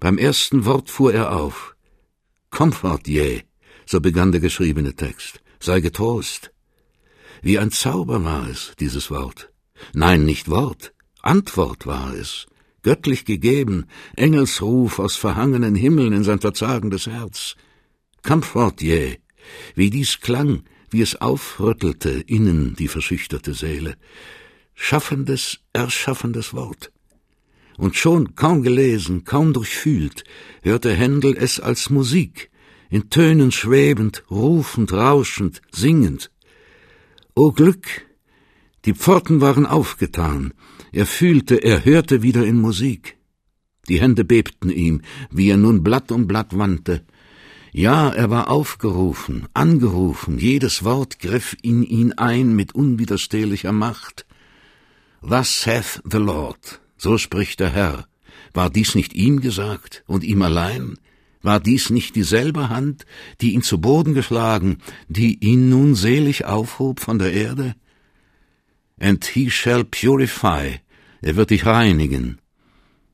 Beim ersten Wort fuhr er auf. Comfort ye, so begann der geschriebene Text. Sei getrost. Wie ein Zauber war es, dieses Wort. Nein, nicht Wort, Antwort war es, göttlich gegeben, Engelsruf aus verhangenen Himmeln in sein verzagendes Herz. Comfort ye, wie dies klang, wie es aufrüttelte innen die verschüchterte Seele. Schaffendes, erschaffendes Wort. Und schon kaum gelesen, kaum durchfühlt, hörte Händel es als Musik, in Tönen schwebend, rufend, rauschend, singend. O Glück! Die Pforten waren aufgetan, er fühlte, er hörte wieder in Musik. Die Hände bebten ihm, wie er nun Blatt um Blatt wandte, ja, er war aufgerufen, angerufen, jedes Wort griff in ihn ein mit unwiderstehlicher Macht. Thus saith the Lord, so spricht der Herr. War dies nicht ihm gesagt und ihm allein? War dies nicht dieselbe Hand, die ihn zu Boden geschlagen, die ihn nun selig aufhob von der Erde? And he shall purify, er wird dich reinigen.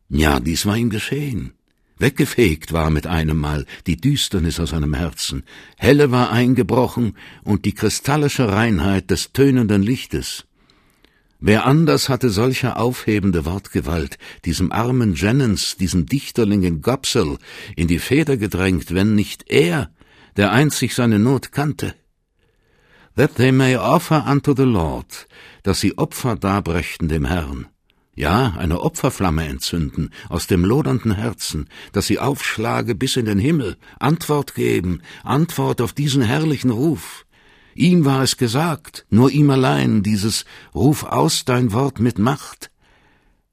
Ja, dies war ihm geschehen. Weggefegt war mit einem Mal die Düsternis aus seinem Herzen, Helle war eingebrochen und die kristallische Reinheit des tönenden Lichtes. Wer anders hatte solche aufhebende Wortgewalt, diesem armen Jennens, diesem Dichterlingen Gopsel, in die Feder gedrängt, wenn nicht er, der einzig seine Not kannte? That they may offer unto the Lord, dass sie Opfer darbrächten dem Herrn ja, eine Opferflamme entzünden aus dem lodernden Herzen, dass sie aufschlage bis in den Himmel, Antwort geben, Antwort auf diesen herrlichen Ruf. Ihm war es gesagt, nur ihm allein, dieses Ruf aus dein Wort mit Macht.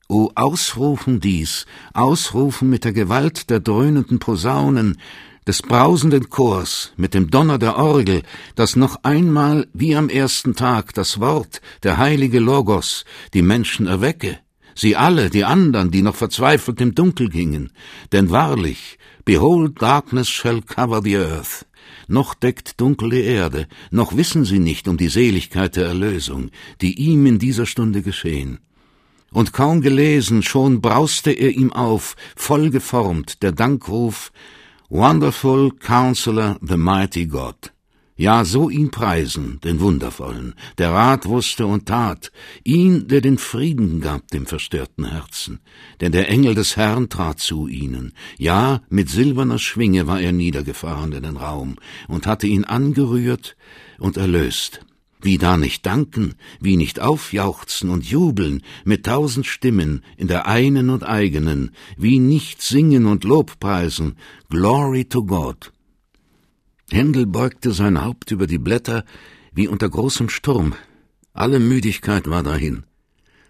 O ausrufen dies, ausrufen mit der Gewalt der dröhnenden Posaunen, des brausenden Chors, mit dem Donner der Orgel, das noch einmal wie am ersten Tag das Wort, der heilige Logos, die Menschen erwecke, sie alle, die andern, die noch verzweifelt im Dunkel gingen. Denn wahrlich, behold, darkness shall cover the earth. Noch deckt Dunkel die Erde, noch wissen sie nicht um die Seligkeit der Erlösung, die ihm in dieser Stunde geschehen. Und kaum gelesen, schon brauste er ihm auf, voll geformt, der Dankruf Wonderful Counselor, the Mighty God. Ja, so ihn preisen, den Wundervollen, der Rat wusste und tat, ihn, der den Frieden gab dem verstörten Herzen, denn der Engel des Herrn trat zu ihnen, ja, mit silberner Schwinge war er niedergefahren in den Raum und hatte ihn angerührt und erlöst. Wie da nicht danken, wie nicht aufjauchzen und jubeln mit tausend Stimmen in der einen und eigenen, wie nicht singen und Lobpreisen, Glory to God, Händel beugte sein Haupt über die Blätter wie unter großem Sturm. Alle Müdigkeit war dahin.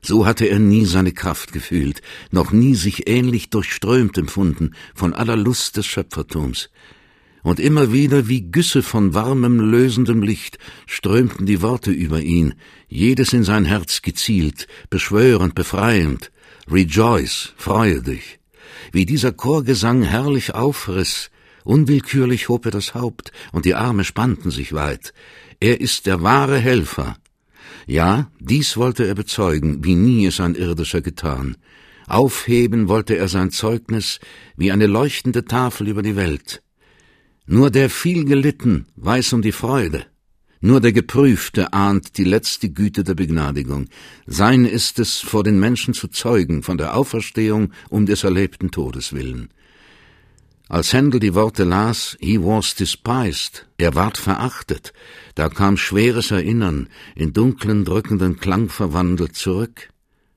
So hatte er nie seine Kraft gefühlt, noch nie sich ähnlich durchströmt empfunden von aller Lust des Schöpfertums. Und immer wieder wie Güsse von warmem, lösendem Licht strömten die Worte über ihn, jedes in sein Herz gezielt, beschwörend, befreiend. Rejoice, freue dich. Wie dieser Chorgesang herrlich aufriss, Unwillkürlich hob er das Haupt, und die Arme spannten sich weit. Er ist der wahre Helfer. Ja, dies wollte er bezeugen, wie nie es ein irdischer getan. Aufheben wollte er sein Zeugnis wie eine leuchtende Tafel über die Welt. Nur der viel gelitten weiß um die Freude. Nur der Geprüfte ahnt die letzte Güte der Begnadigung. Sein ist es, vor den Menschen zu zeugen von der Auferstehung um des erlebten Todes willen. Als Händel die Worte las, he was despised, er ward verachtet, da kam schweres Erinnern, in dunklen, drückenden Klang verwandelt zurück.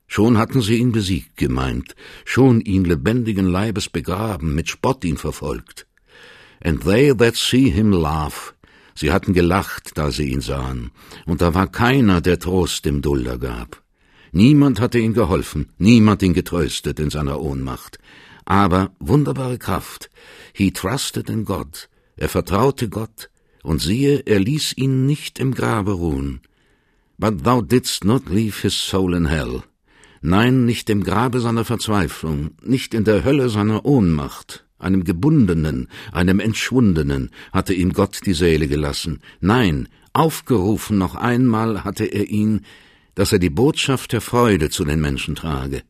Schon hatten sie ihn besiegt gemeint, schon ihn lebendigen Leibes begraben, mit Spott ihn verfolgt. And they that see him laugh, sie hatten gelacht, da sie ihn sahen, und da war keiner, der Trost dem Dulder gab. Niemand hatte ihm geholfen, niemand ihn getröstet in seiner Ohnmacht. Aber wunderbare Kraft. He trusted in God. Er vertraute Gott. Und siehe, er ließ ihn nicht im Grabe ruhen. But thou didst not leave his soul in hell. Nein, nicht im Grabe seiner Verzweiflung, nicht in der Hölle seiner Ohnmacht, einem Gebundenen, einem Entschwundenen hatte ihm Gott die Seele gelassen. Nein, aufgerufen noch einmal hatte er ihn, dass er die Botschaft der Freude zu den Menschen trage.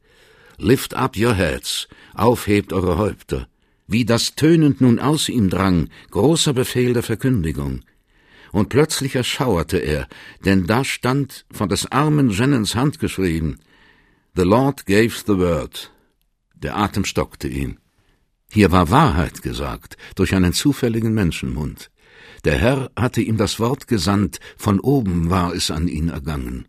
Lift up your heads, aufhebt eure Häupter. Wie das tönend nun aus ihm drang, großer Befehl der Verkündigung. Und plötzlich erschauerte er, denn da stand von des armen Jennens Hand geschrieben, The Lord gave the word. Der Atem stockte ihm. Hier war Wahrheit gesagt, durch einen zufälligen Menschenmund. Der Herr hatte ihm das Wort gesandt, von oben war es an ihn ergangen.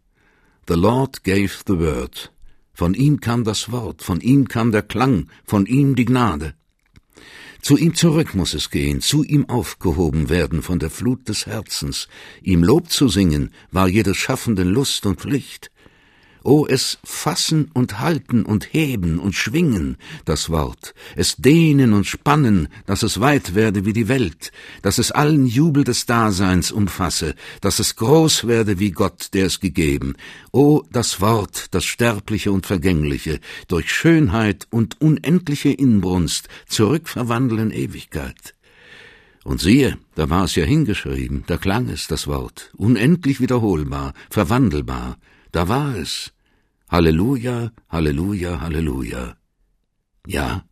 The Lord gave the word. Von ihm kam das Wort, von ihm kam der Klang, von ihm die Gnade. Zu ihm zurück muss es gehen, zu ihm aufgehoben werden von der Flut des Herzens. Ihm Lob zu singen war jedes Schaffenden Lust und Pflicht. O es fassen und halten und heben und schwingen, das Wort, es dehnen und spannen, dass es weit werde wie die Welt, dass es allen Jubel des Daseins umfasse, dass es groß werde wie Gott, der es gegeben. O das Wort, das Sterbliche und Vergängliche, durch Schönheit und unendliche Inbrunst zurückverwandeln Ewigkeit. Und siehe, da war es ja hingeschrieben, da klang es, das Wort, unendlich wiederholbar, verwandelbar, da war es. Halleluja, Halleluja, Halleluja. Ja,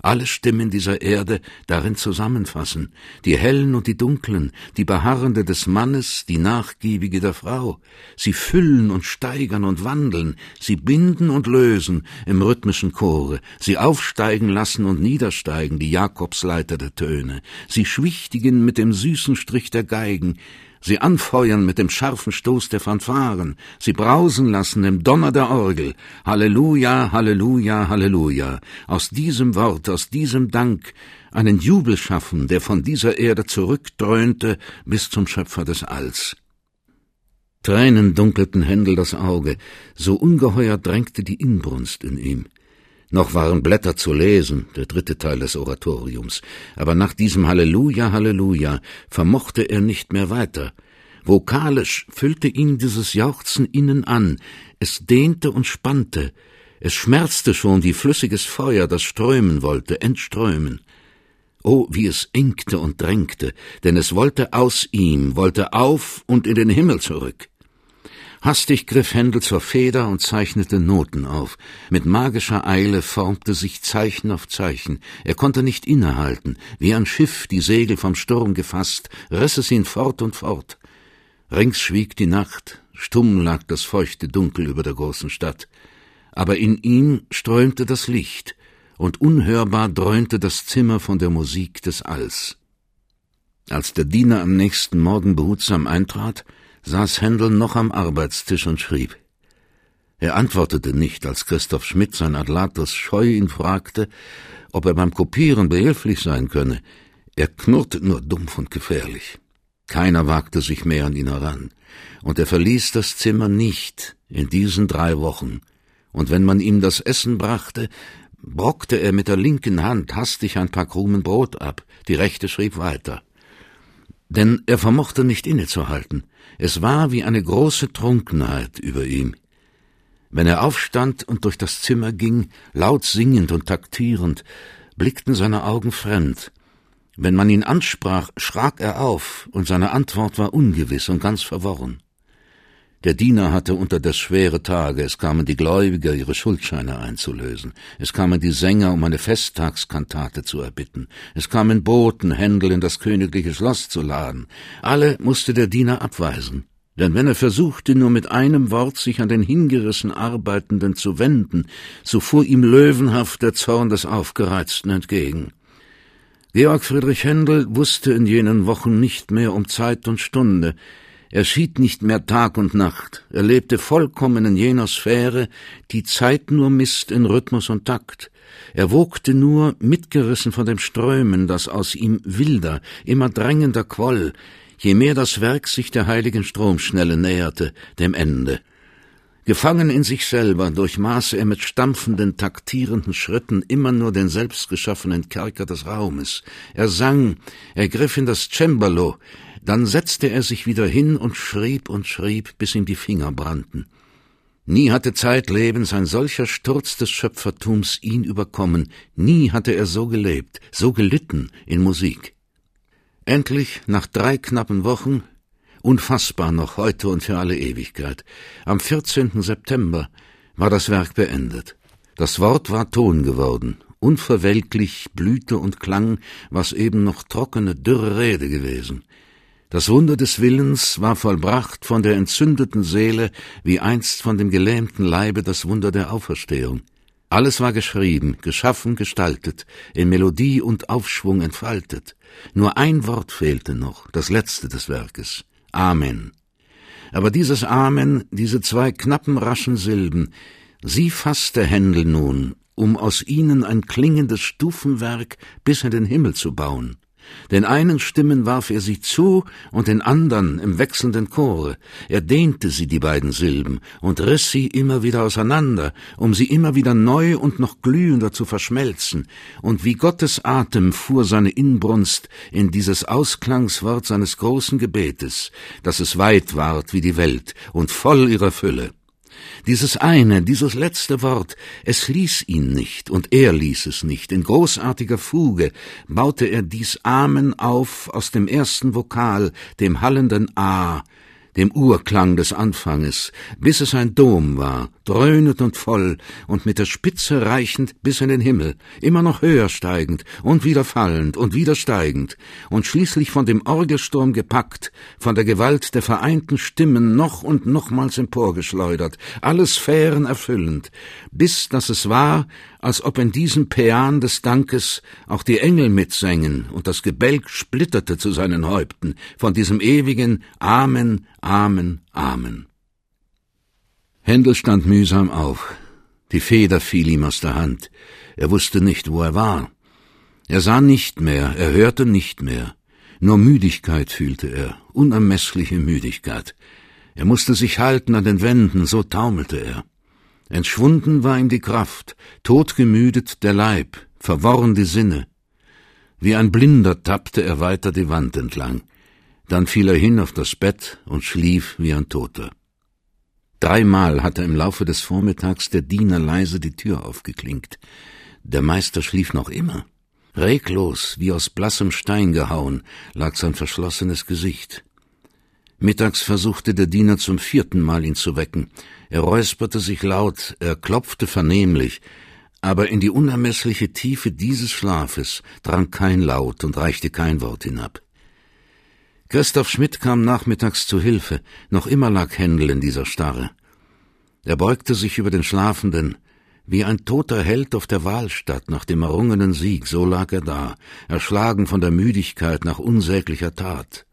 alle Stimmen dieser Erde darin zusammenfassen, die hellen und die dunklen, die beharrende des Mannes, die nachgiebige der Frau. Sie füllen und steigern und wandeln, sie binden und lösen im rhythmischen Chore, sie aufsteigen lassen und niedersteigen, die Jakobsleiter der Töne, sie schwichtigen mit dem süßen Strich der Geigen, sie anfeuern mit dem scharfen Stoß der Fanfaren, sie brausen lassen im Donner der Orgel. Halleluja, Halleluja, Halleluja. Aus diesem Wort, aus diesem Dank einen Jubel schaffen, der von dieser Erde zurückdröhnte bis zum Schöpfer des Alls. Tränen dunkelten Händel das Auge, so ungeheuer drängte die Inbrunst in ihm. Noch waren Blätter zu lesen, der dritte Teil des Oratoriums, aber nach diesem Halleluja, Halleluja vermochte er nicht mehr weiter. Vokalisch füllte ihn dieses Jauchzen innen an, es dehnte und spannte, es schmerzte schon wie flüssiges Feuer, das strömen wollte, entströmen. Oh, wie es engte und drängte, denn es wollte aus ihm, wollte auf und in den Himmel zurück. Hastig griff Händel zur Feder und zeichnete Noten auf. Mit magischer Eile formte sich Zeichen auf Zeichen. Er konnte nicht innehalten. Wie ein Schiff, die Segel vom Sturm gefasst, riss es ihn fort und fort. Rings schwieg die Nacht, stumm lag das feuchte Dunkel über der großen Stadt. Aber in ihm strömte das Licht, und unhörbar dröhnte das Zimmer von der Musik des Alls. Als der Diener am nächsten Morgen behutsam eintrat, saß Händel noch am Arbeitstisch und schrieb. Er antwortete nicht, als Christoph Schmidt sein Adlatus scheu ihn fragte, ob er beim Kopieren behilflich sein könne. Er knurrte nur dumpf und gefährlich. Keiner wagte sich mehr an ihn heran, und er verließ das Zimmer nicht in diesen drei Wochen, und wenn man ihm das Essen brachte, brockte er mit der linken Hand hastig ein paar Krumen Brot ab, die rechte schrieb weiter. Denn er vermochte nicht innezuhalten, es war wie eine große Trunkenheit über ihm. Wenn er aufstand und durch das Zimmer ging, laut singend und taktierend, blickten seine Augen fremd. Wenn man ihn ansprach, schrak er auf, und seine Antwort war ungewiss und ganz verworren. Der Diener hatte unter das schwere Tage, es kamen die Gläubiger, ihre Schuldscheine einzulösen, es kamen die Sänger, um eine Festtagskantate zu erbitten, es kamen Boten, Händel in das königliche Schloss zu laden. Alle musste der Diener abweisen, denn wenn er versuchte, nur mit einem Wort sich an den hingerissen Arbeitenden zu wenden, so fuhr ihm löwenhaft der Zorn des Aufgereizten entgegen. Georg Friedrich Händel wusste in jenen Wochen nicht mehr um Zeit und Stunde, er schied nicht mehr Tag und Nacht, er lebte vollkommen in jener Sphäre, die Zeit nur misst in Rhythmus und Takt. Er wogte nur, mitgerissen von dem Strömen, das aus ihm wilder, immer drängender quoll, je mehr das Werk sich der heiligen Stromschnelle näherte, dem Ende. Gefangen in sich selber durchmaße er mit stampfenden, taktierenden Schritten immer nur den selbstgeschaffenen Kerker des Raumes. Er sang, er griff in das Cembalo, dann setzte er sich wieder hin und schrieb und schrieb, bis ihm die Finger brannten. Nie hatte zeitlebens ein solcher Sturz des Schöpfertums ihn überkommen, nie hatte er so gelebt, so gelitten in Musik. Endlich, nach drei knappen Wochen, unfassbar noch heute und für alle Ewigkeit, am 14. September war das Werk beendet. Das Wort war Ton geworden, unverwelklich blühte und klang, was eben noch trockene, dürre Rede gewesen. Das Wunder des Willens war vollbracht von der entzündeten Seele, wie einst von dem gelähmten Leibe das Wunder der Auferstehung. Alles war geschrieben, geschaffen, gestaltet, in Melodie und Aufschwung entfaltet. Nur ein Wort fehlte noch, das letzte des Werkes. Amen. Aber dieses Amen, diese zwei knappen, raschen Silben, sie fasste Händel nun, um aus ihnen ein klingendes Stufenwerk bis in den Himmel zu bauen. Den einen Stimmen warf er sie zu und den andern im wechselnden Chore. Er dehnte sie, die beiden Silben, und riss sie immer wieder auseinander, um sie immer wieder neu und noch glühender zu verschmelzen. Und wie Gottes Atem fuhr seine Inbrunst in dieses Ausklangswort seines großen Gebetes, dass es weit ward wie die Welt und voll ihrer Fülle. Dieses eine, dieses letzte Wort, es ließ ihn nicht, und er ließ es nicht. In großartiger Fuge baute er dies Amen auf aus dem ersten Vokal, dem hallenden A, dem Urklang des Anfanges, bis es ein Dom war, dröhnend und voll und mit der Spitze reichend bis in den Himmel, immer noch höher steigend und wieder fallend und wieder steigend und schließlich von dem Orgelsturm gepackt, von der Gewalt der vereinten Stimmen noch und nochmals emporgeschleudert, alle Sphären erfüllend, bis dass es war, als ob in diesem Päan des Dankes auch die Engel mitsängen und das Gebälk splitterte zu seinen Häupten von diesem ewigen Amen, Amen, Amen. Händel stand mühsam auf. Die Feder fiel ihm aus der Hand. Er wusste nicht, wo er war. Er sah nicht mehr, er hörte nicht mehr. Nur Müdigkeit fühlte er, unermessliche Müdigkeit. Er musste sich halten an den Wänden, so taumelte er. Entschwunden war ihm die Kraft, todgemüdet der Leib, verworren die Sinne. Wie ein Blinder tappte er weiter die Wand entlang. Dann fiel er hin auf das Bett und schlief wie ein Toter. Dreimal hatte im Laufe des Vormittags der Diener leise die Tür aufgeklinkt. Der Meister schlief noch immer. Reglos, wie aus blassem Stein gehauen, lag sein verschlossenes Gesicht. Mittags versuchte der Diener zum vierten Mal ihn zu wecken. Er räusperte sich laut, er klopfte vernehmlich, aber in die unermessliche Tiefe dieses Schlafes drang kein Laut und reichte kein Wort hinab. Christoph Schmidt kam nachmittags zu Hilfe, noch immer lag Händel in dieser Starre. Er beugte sich über den Schlafenden, wie ein toter Held auf der Wahlstatt nach dem errungenen Sieg, so lag er da, erschlagen von der Müdigkeit nach unsäglicher Tat.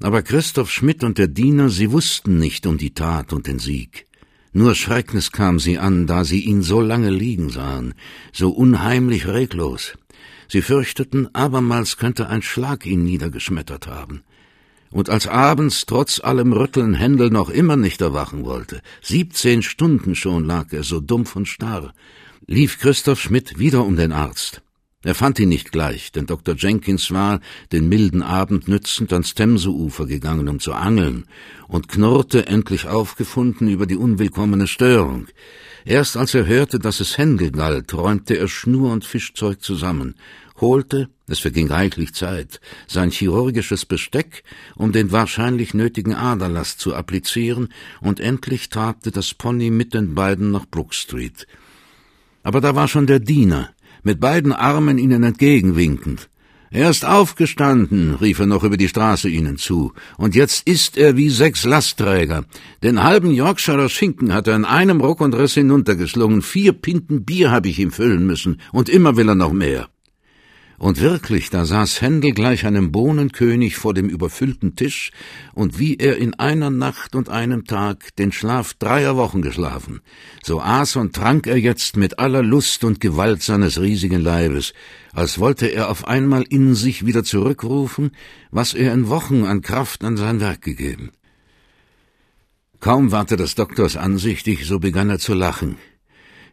Aber Christoph Schmidt und der Diener, sie wussten nicht um die Tat und den Sieg. Nur Schrecknis kam sie an, da sie ihn so lange liegen sahen, so unheimlich reglos. Sie fürchteten, abermals könnte ein Schlag ihn niedergeschmettert haben. Und als abends trotz allem Rütteln Händel noch immer nicht erwachen wollte, siebzehn Stunden schon lag er so dumpf und starr, lief Christoph Schmidt wieder um den Arzt. Er fand ihn nicht gleich, denn Dr. Jenkins war, den milden Abend nützend, ans Themseufer gegangen, um zu angeln, und knurrte, endlich aufgefunden, über die unwillkommene Störung. Erst als er hörte, dass es Händel galt, räumte er Schnur und Fischzeug zusammen, holte, es verging reichlich Zeit, sein chirurgisches Besteck, um den wahrscheinlich nötigen Aderlass zu applizieren, und endlich trabte das Pony mit den beiden nach Brook Street. Aber da war schon der Diener, mit beiden Armen ihnen entgegenwinkend. Er ist aufgestanden, rief er noch über die Straße ihnen zu, und jetzt ist er wie sechs Lastträger. Den halben Yorkshirer Schinken hat er in einem Ruck und Riss hinuntergeschlungen, vier Pinten Bier habe ich ihm füllen müssen, und immer will er noch mehr. Und wirklich, da saß Händel gleich einem Bohnenkönig vor dem überfüllten Tisch, und wie er in einer Nacht und einem Tag den Schlaf dreier Wochen geschlafen, so aß und trank er jetzt mit aller Lust und Gewalt seines riesigen Leibes, als wollte er auf einmal in sich wieder zurückrufen, was er in Wochen an Kraft an sein Werk gegeben. Kaum ward er des Doktors ansichtig, so begann er zu lachen.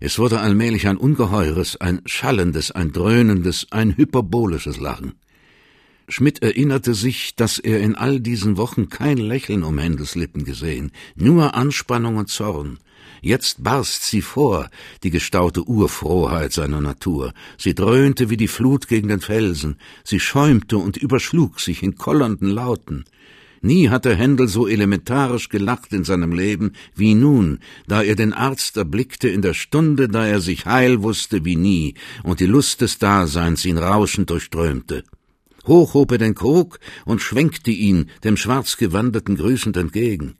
Es wurde allmählich ein ungeheures, ein schallendes, ein dröhnendes, ein hyperbolisches Lachen. Schmidt erinnerte sich, dass er in all diesen Wochen kein Lächeln um Händels Lippen gesehen, nur Anspannung und Zorn. Jetzt barst sie vor, die gestaute Urfrohheit seiner Natur. Sie dröhnte wie die Flut gegen den Felsen, sie schäumte und überschlug sich in kollernden Lauten. Nie hatte Händel so elementarisch gelacht in seinem Leben wie nun, da er den Arzt erblickte in der Stunde, da er sich heil wusste wie nie und die Lust des Daseins ihn rauschend durchströmte. Hoch hob er den Krug und schwenkte ihn dem Schwarzgewandeten grüßend entgegen.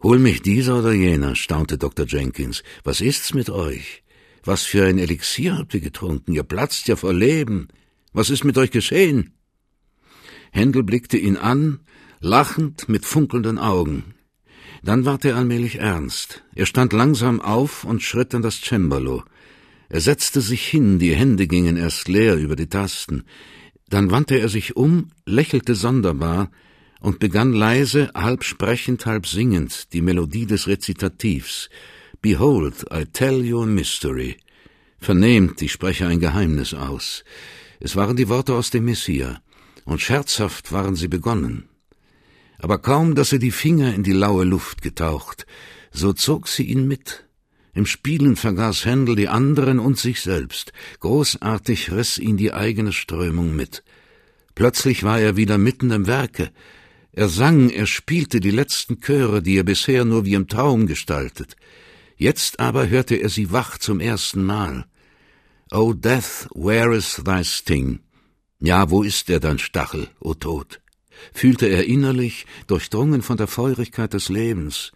Hol mich dieser oder jener, staunte Dr. Jenkins. Was ist's mit euch? Was für ein Elixier habt ihr getrunken? Ihr platzt ja vor Leben. Was ist mit euch geschehen? Händel blickte ihn an, lachend mit funkelnden Augen. Dann ward er allmählich ernst. Er stand langsam auf und schritt an das Cembalo. Er setzte sich hin, die Hände gingen erst leer über die Tasten. Dann wandte er sich um, lächelte sonderbar und begann leise, halb sprechend, halb singend die Melodie des Rezitativs. Behold, I tell you a mystery. Vernehmt, ich spreche ein Geheimnis aus. Es waren die Worte aus dem Messia, und scherzhaft waren sie begonnen. Aber kaum, dass er die Finger in die laue Luft getaucht, so zog sie ihn mit, im Spielen vergaß Händel die anderen und sich selbst. Großartig riss ihn die eigene Strömung mit. Plötzlich war er wieder mitten im Werke. Er sang, er spielte die letzten Chöre, die er bisher nur wie im Traum gestaltet. Jetzt aber hörte er sie wach zum ersten Mal. O Death, where is thy sting? Ja, wo ist der dein Stachel, o Tod? Fühlte er innerlich, durchdrungen von der Feurigkeit des Lebens.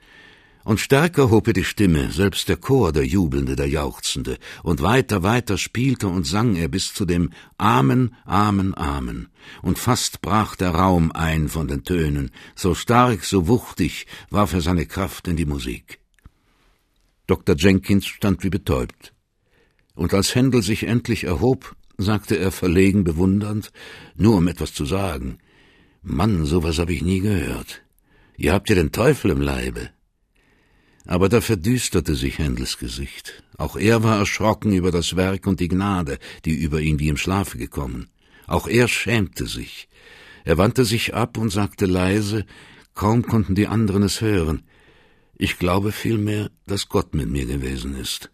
Und stärker hob er die Stimme, selbst der Chor, der Jubelnde, der Jauchzende, und weiter, weiter spielte und sang er bis zu dem Amen, Amen, Amen. Und fast brach der Raum ein von den Tönen, so stark, so wuchtig warf er seine Kraft in die Musik. Dr. Jenkins stand wie betäubt. Und als Händel sich endlich erhob, sagte er verlegen bewundernd, nur um etwas zu sagen. Mann, sowas hab ich nie gehört. Ihr habt ja den Teufel im Leibe. Aber da verdüsterte sich Händels Gesicht. Auch er war erschrocken über das Werk und die Gnade, die über ihn wie im Schlafe gekommen. Auch er schämte sich. Er wandte sich ab und sagte leise, kaum konnten die anderen es hören, ich glaube vielmehr, dass Gott mit mir gewesen ist.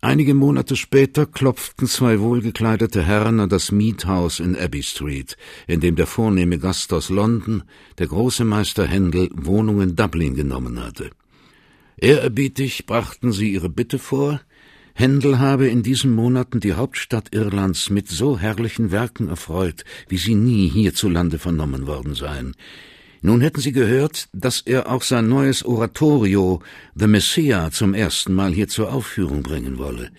Einige Monate später klopften zwei wohlgekleidete Herren an das Miethaus in Abbey Street, in dem der vornehme Gast aus London, der große Meister Händel, Wohnung in Dublin genommen hatte. Ehrerbietig brachten sie ihre Bitte vor, Händel habe in diesen Monaten die Hauptstadt Irlands mit so herrlichen Werken erfreut, wie sie nie hierzulande vernommen worden seien. Nun hätten sie gehört, dass er auch sein neues Oratorio The Messiah zum ersten Mal hier zur Aufführung bringen wolle.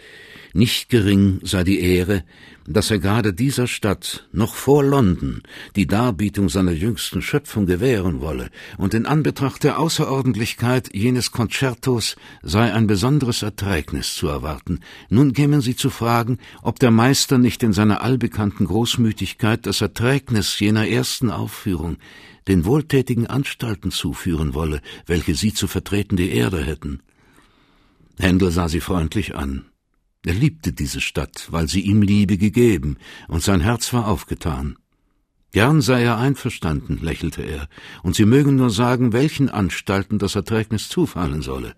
Nicht gering sei die Ehre, dass er gerade dieser Stadt noch vor London die Darbietung seiner jüngsten Schöpfung gewähren wolle, und in Anbetracht der Außerordentlichkeit jenes Konzertos sei ein besonderes Erträgnis zu erwarten. Nun kämen sie zu fragen, ob der Meister nicht in seiner allbekannten Großmütigkeit das Erträgnis jener ersten Aufführung den wohltätigen Anstalten zuführen wolle, welche sie zu vertreten die Erde hätten. Händel sah sie freundlich an. Er liebte diese Stadt, weil sie ihm Liebe gegeben, und sein Herz war aufgetan. Gern sei er einverstanden, lächelte er, und Sie mögen nur sagen, welchen Anstalten das Erträgnis zufallen solle.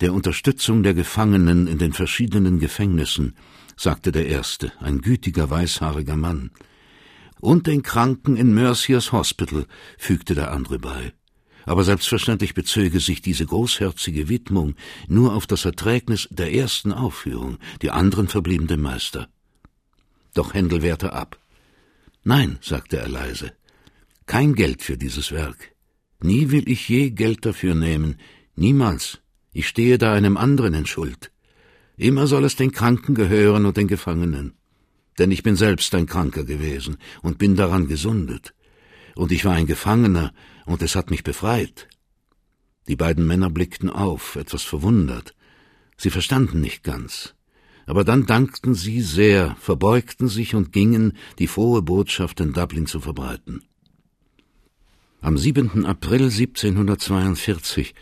Der Unterstützung der Gefangenen in den verschiedenen Gefängnissen, sagte der Erste, ein gütiger, weißhaariger Mann. Und den Kranken in Merciers Hospital, fügte der andere bei. Aber selbstverständlich bezöge sich diese großherzige Widmung nur auf das Erträgnis der ersten Aufführung, die anderen verblieben dem Meister. Doch Händel wehrte ab. Nein, sagte er leise, kein Geld für dieses Werk. Nie will ich je Geld dafür nehmen, niemals. Ich stehe da einem anderen in Schuld. Immer soll es den Kranken gehören und den Gefangenen denn ich bin selbst ein Kranker gewesen und bin daran gesundet. Und ich war ein Gefangener, und es hat mich befreit. Die beiden Männer blickten auf, etwas verwundert. Sie verstanden nicht ganz. Aber dann dankten sie sehr, verbeugten sich und gingen, die frohe Botschaft in Dublin zu verbreiten. Am 7. April 1742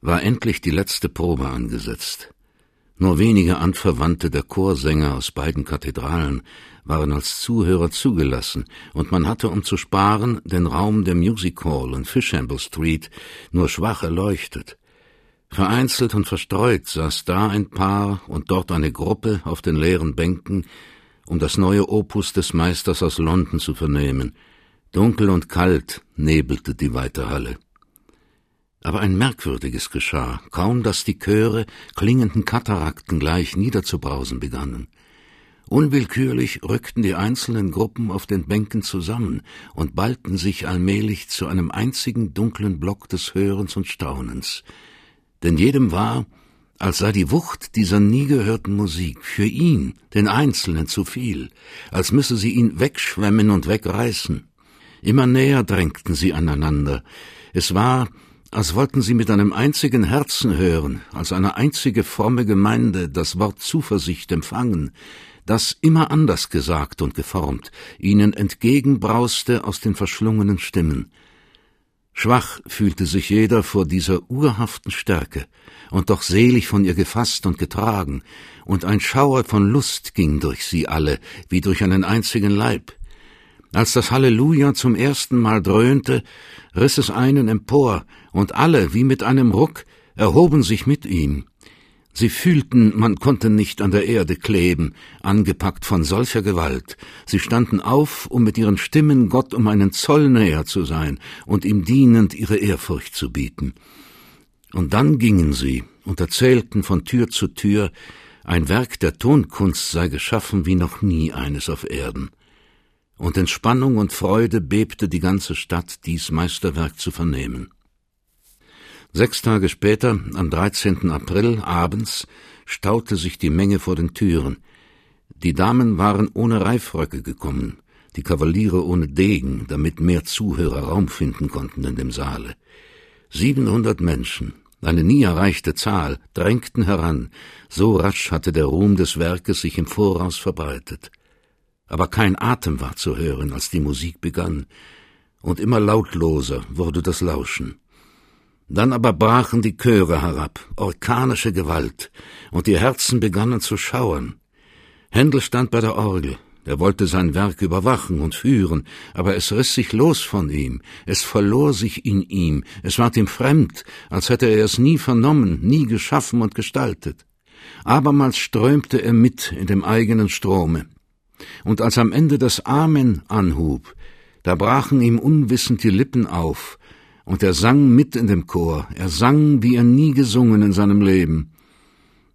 war endlich die letzte Probe angesetzt. Nur wenige Anverwandte der Chorsänger aus beiden Kathedralen waren als Zuhörer zugelassen, und man hatte, um zu sparen, den Raum der Music Hall in Fishamble Street nur schwach erleuchtet. Vereinzelt und verstreut saß da ein Paar und dort eine Gruppe auf den leeren Bänken, um das neue Opus des Meisters aus London zu vernehmen, Dunkel und kalt nebelte die weite Halle. Aber ein Merkwürdiges geschah, kaum dass die Chöre klingenden Katarakten gleich niederzubrausen begannen. Unwillkürlich rückten die einzelnen Gruppen auf den Bänken zusammen und ballten sich allmählich zu einem einzigen dunklen Block des Hörens und Staunens. Denn jedem war, als sei die Wucht dieser nie gehörten Musik für ihn, den Einzelnen, zu viel, als müsse sie ihn wegschwemmen und wegreißen. Immer näher drängten sie aneinander. Es war, als wollten sie mit einem einzigen Herzen hören, als eine einzige fromme Gemeinde das Wort Zuversicht empfangen, das immer anders gesagt und geformt ihnen entgegenbrauste aus den verschlungenen Stimmen. Schwach fühlte sich jeder vor dieser urhaften Stärke, und doch selig von ihr gefasst und getragen, und ein Schauer von Lust ging durch sie alle, wie durch einen einzigen Leib. Als das Halleluja zum ersten Mal dröhnte, riss es einen empor, und alle, wie mit einem Ruck, erhoben sich mit ihm, Sie fühlten, man konnte nicht an der Erde kleben, angepackt von solcher Gewalt. Sie standen auf, um mit ihren Stimmen Gott um einen Zoll näher zu sein und ihm dienend ihre Ehrfurcht zu bieten. Und dann gingen sie und erzählten von Tür zu Tür, ein Werk der Tonkunst sei geschaffen wie noch nie eines auf Erden. Und in Spannung und Freude bebte die ganze Stadt, dies Meisterwerk zu vernehmen. Sechs Tage später, am 13. April abends, staute sich die Menge vor den Türen. Die Damen waren ohne Reifröcke gekommen, die Kavaliere ohne Degen, damit mehr Zuhörer Raum finden konnten in dem Saale. Siebenhundert Menschen, eine nie erreichte Zahl, drängten heran, so rasch hatte der Ruhm des Werkes sich im Voraus verbreitet. Aber kein Atem war zu hören, als die Musik begann, und immer lautloser wurde das Lauschen. Dann aber brachen die Chöre herab, orkanische Gewalt, und die Herzen begannen zu schauern. Händel stand bei der Orgel, er wollte sein Werk überwachen und führen, aber es riss sich los von ihm, es verlor sich in ihm, es ward ihm fremd, als hätte er es nie vernommen, nie geschaffen und gestaltet. Abermals strömte er mit in dem eigenen Strome. Und als am Ende das Amen anhub, da brachen ihm unwissend die Lippen auf, und er sang mit in dem Chor, er sang, wie er nie gesungen in seinem Leben.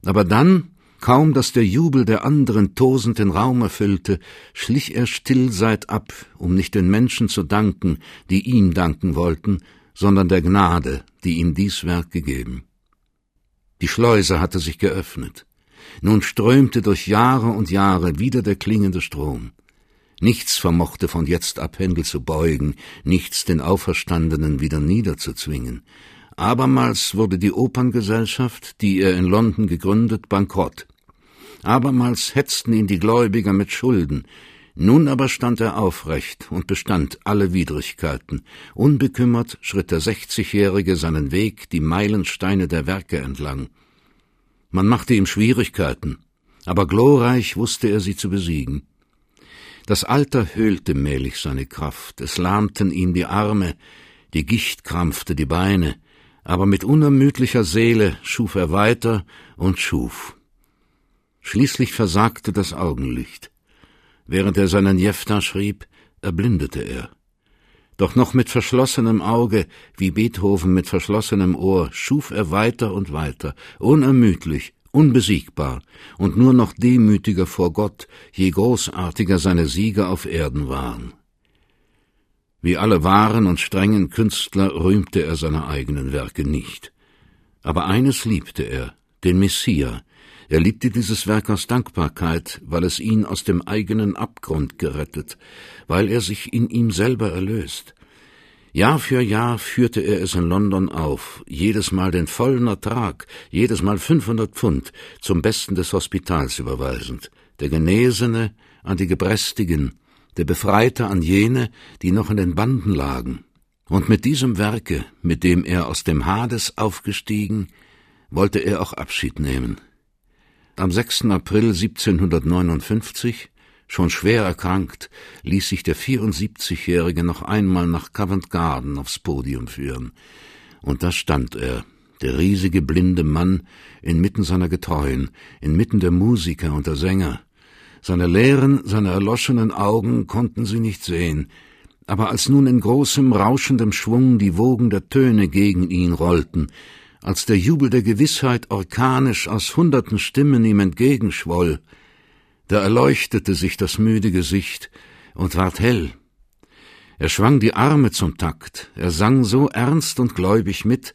Aber dann, kaum dass der Jubel der anderen tosend den Raum erfüllte, schlich er still seitab, um nicht den Menschen zu danken, die ihm danken wollten, sondern der Gnade, die ihm dies Werk gegeben. Die Schleuse hatte sich geöffnet. Nun strömte durch Jahre und Jahre wieder der klingende Strom. Nichts vermochte von jetzt ab Händel zu beugen, nichts den Auferstandenen wieder niederzuzwingen. Abermals wurde die Operngesellschaft, die er in London gegründet, bankrott. Abermals hetzten ihn die Gläubiger mit Schulden. Nun aber stand er aufrecht und bestand alle Widrigkeiten. Unbekümmert schritt der Sechzigjährige seinen Weg die Meilensteine der Werke entlang. Man machte ihm Schwierigkeiten, aber glorreich wusste er sie zu besiegen. Das Alter höhlte mählich seine Kraft, es lahmten ihm die Arme, die Gicht krampfte die Beine, aber mit unermüdlicher Seele schuf er weiter und schuf. Schließlich versagte das Augenlicht. Während er seinen Jefta schrieb, erblindete er. Doch noch mit verschlossenem Auge, wie Beethoven mit verschlossenem Ohr, schuf er weiter und weiter, unermüdlich, unbesiegbar und nur noch demütiger vor Gott, je großartiger seine Siege auf Erden waren. Wie alle wahren und strengen Künstler rühmte er seine eigenen Werke nicht. Aber eines liebte er, den Messia. Er liebte dieses Werk aus Dankbarkeit, weil es ihn aus dem eigenen Abgrund gerettet, weil er sich in ihm selber erlöst. Jahr für Jahr führte er es in London auf, jedes Mal den vollen Ertrag, jedes Mal 500 Pfund zum Besten des Hospitals überweisend, der Genesene an die Gebrästigen, der Befreite an jene, die noch in den Banden lagen. Und mit diesem Werke, mit dem er aus dem Hades aufgestiegen, wollte er auch Abschied nehmen. Am 6. April 1759 Schon schwer erkrankt, ließ sich der 74-Jährige noch einmal nach Covent Garden aufs Podium führen. Und da stand er, der riesige blinde Mann, inmitten seiner Getreuen, inmitten der Musiker und der Sänger. Seine leeren, seine erloschenen Augen konnten sie nicht sehen, aber als nun in großem, rauschendem Schwung die Wogen der Töne gegen ihn rollten, als der Jubel der Gewissheit organisch aus hunderten Stimmen ihm entgegenschwoll, da erleuchtete sich das müde Gesicht und ward hell. Er schwang die Arme zum Takt, er sang so ernst und gläubig mit,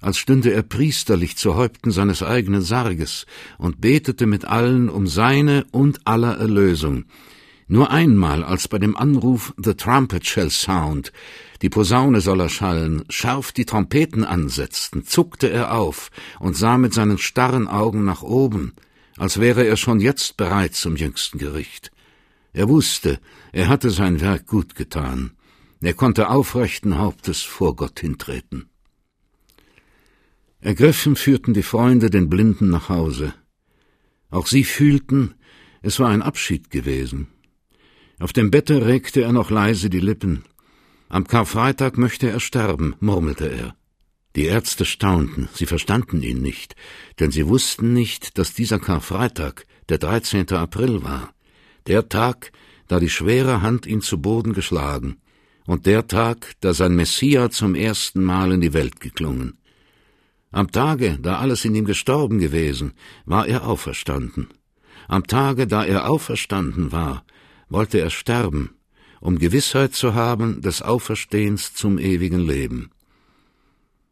als stünde er priesterlich zu Häupten seines eigenen Sarges und betete mit allen um seine und aller Erlösung, nur einmal, als bei dem Anruf The Trumpet shall sound, die Posaune soll erschallen, scharf die Trompeten ansetzten, zuckte er auf und sah mit seinen starren Augen nach oben, als wäre er schon jetzt bereit zum jüngsten Gericht. Er wusste, er hatte sein Werk gut getan. Er konnte aufrechten Hauptes vor Gott hintreten. Ergriffen führten die Freunde den Blinden nach Hause. Auch sie fühlten, es war ein Abschied gewesen. Auf dem Bette regte er noch leise die Lippen. Am Karfreitag möchte er sterben, murmelte er. Die Ärzte staunten, sie verstanden ihn nicht, denn sie wussten nicht, dass dieser Karfreitag der 13. April war, der Tag, da die schwere Hand ihn zu Boden geschlagen, und der Tag, da sein Messia zum ersten Mal in die Welt geklungen. Am Tage, da alles in ihm gestorben gewesen, war er auferstanden. Am Tage, da er auferstanden war, wollte er sterben, um Gewissheit zu haben des Auferstehens zum ewigen Leben.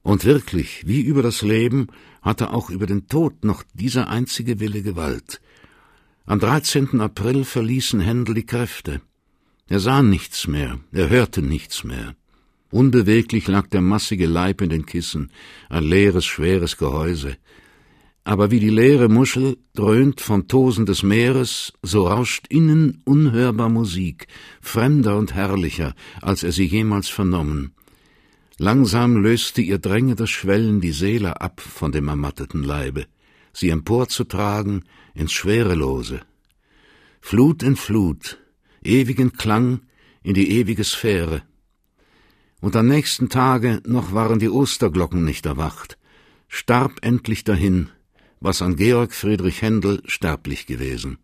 Und wirklich, wie über das Leben, hatte auch über den Tod noch dieser einzige Wille Gewalt. Am 13. April verließen Händel die Kräfte. Er sah nichts mehr, er hörte nichts mehr. Unbeweglich lag der massige Leib in den Kissen, ein leeres, schweres Gehäuse aber wie die leere Muschel dröhnt vom Tosen des Meeres, so rauscht innen unhörbar Musik, fremder und herrlicher, als er sie jemals vernommen. Langsam löste ihr drängendes Schwellen die Seele ab von dem ermatteten Leibe, sie emporzutragen ins Schwerelose. Flut in Flut, ewigen Klang in die ewige Sphäre. Und am nächsten Tage noch waren die Osterglocken nicht erwacht, starb endlich dahin was an Georg Friedrich Händel sterblich gewesen.